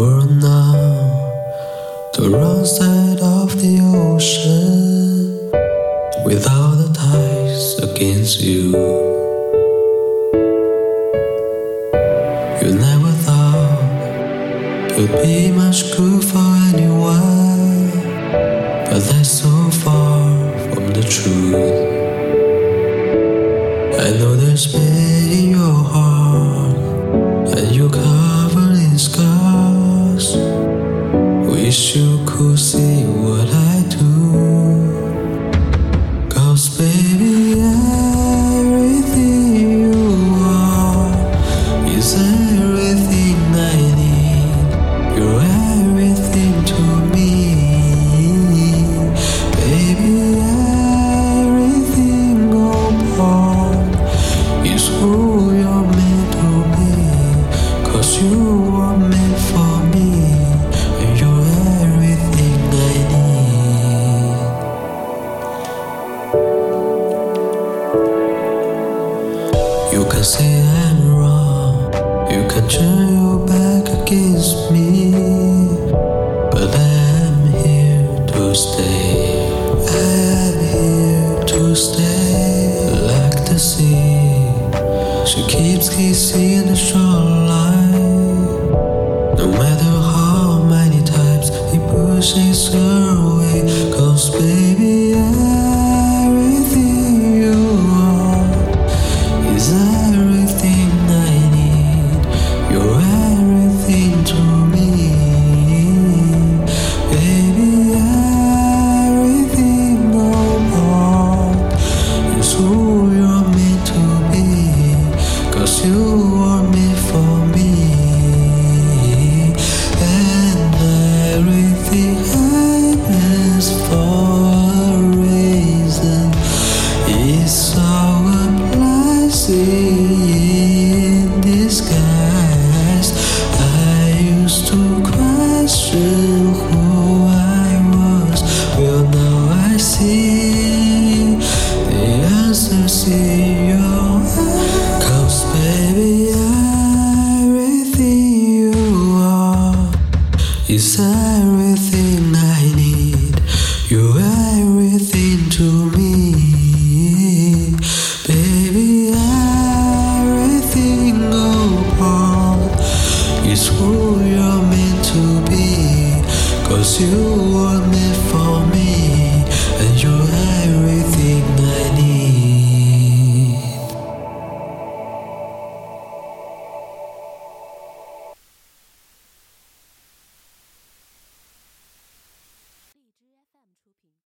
Remember now the wrong side of the ocean without the ties against you. You never thought you'd be much good for anyone, but that's so far from the truth. I know there's pain Wish you You can say I'm wrong. You can turn your back against me. But I'm here to stay. I'm here to stay. Like the sea. She keeps kissing the shoreline. No matter how many times he pushes her away. Cause baby, is everything I need. You're everything to me, baby. Everything, oh world, is who you're meant to be. Cause you were made for me, and you're everything.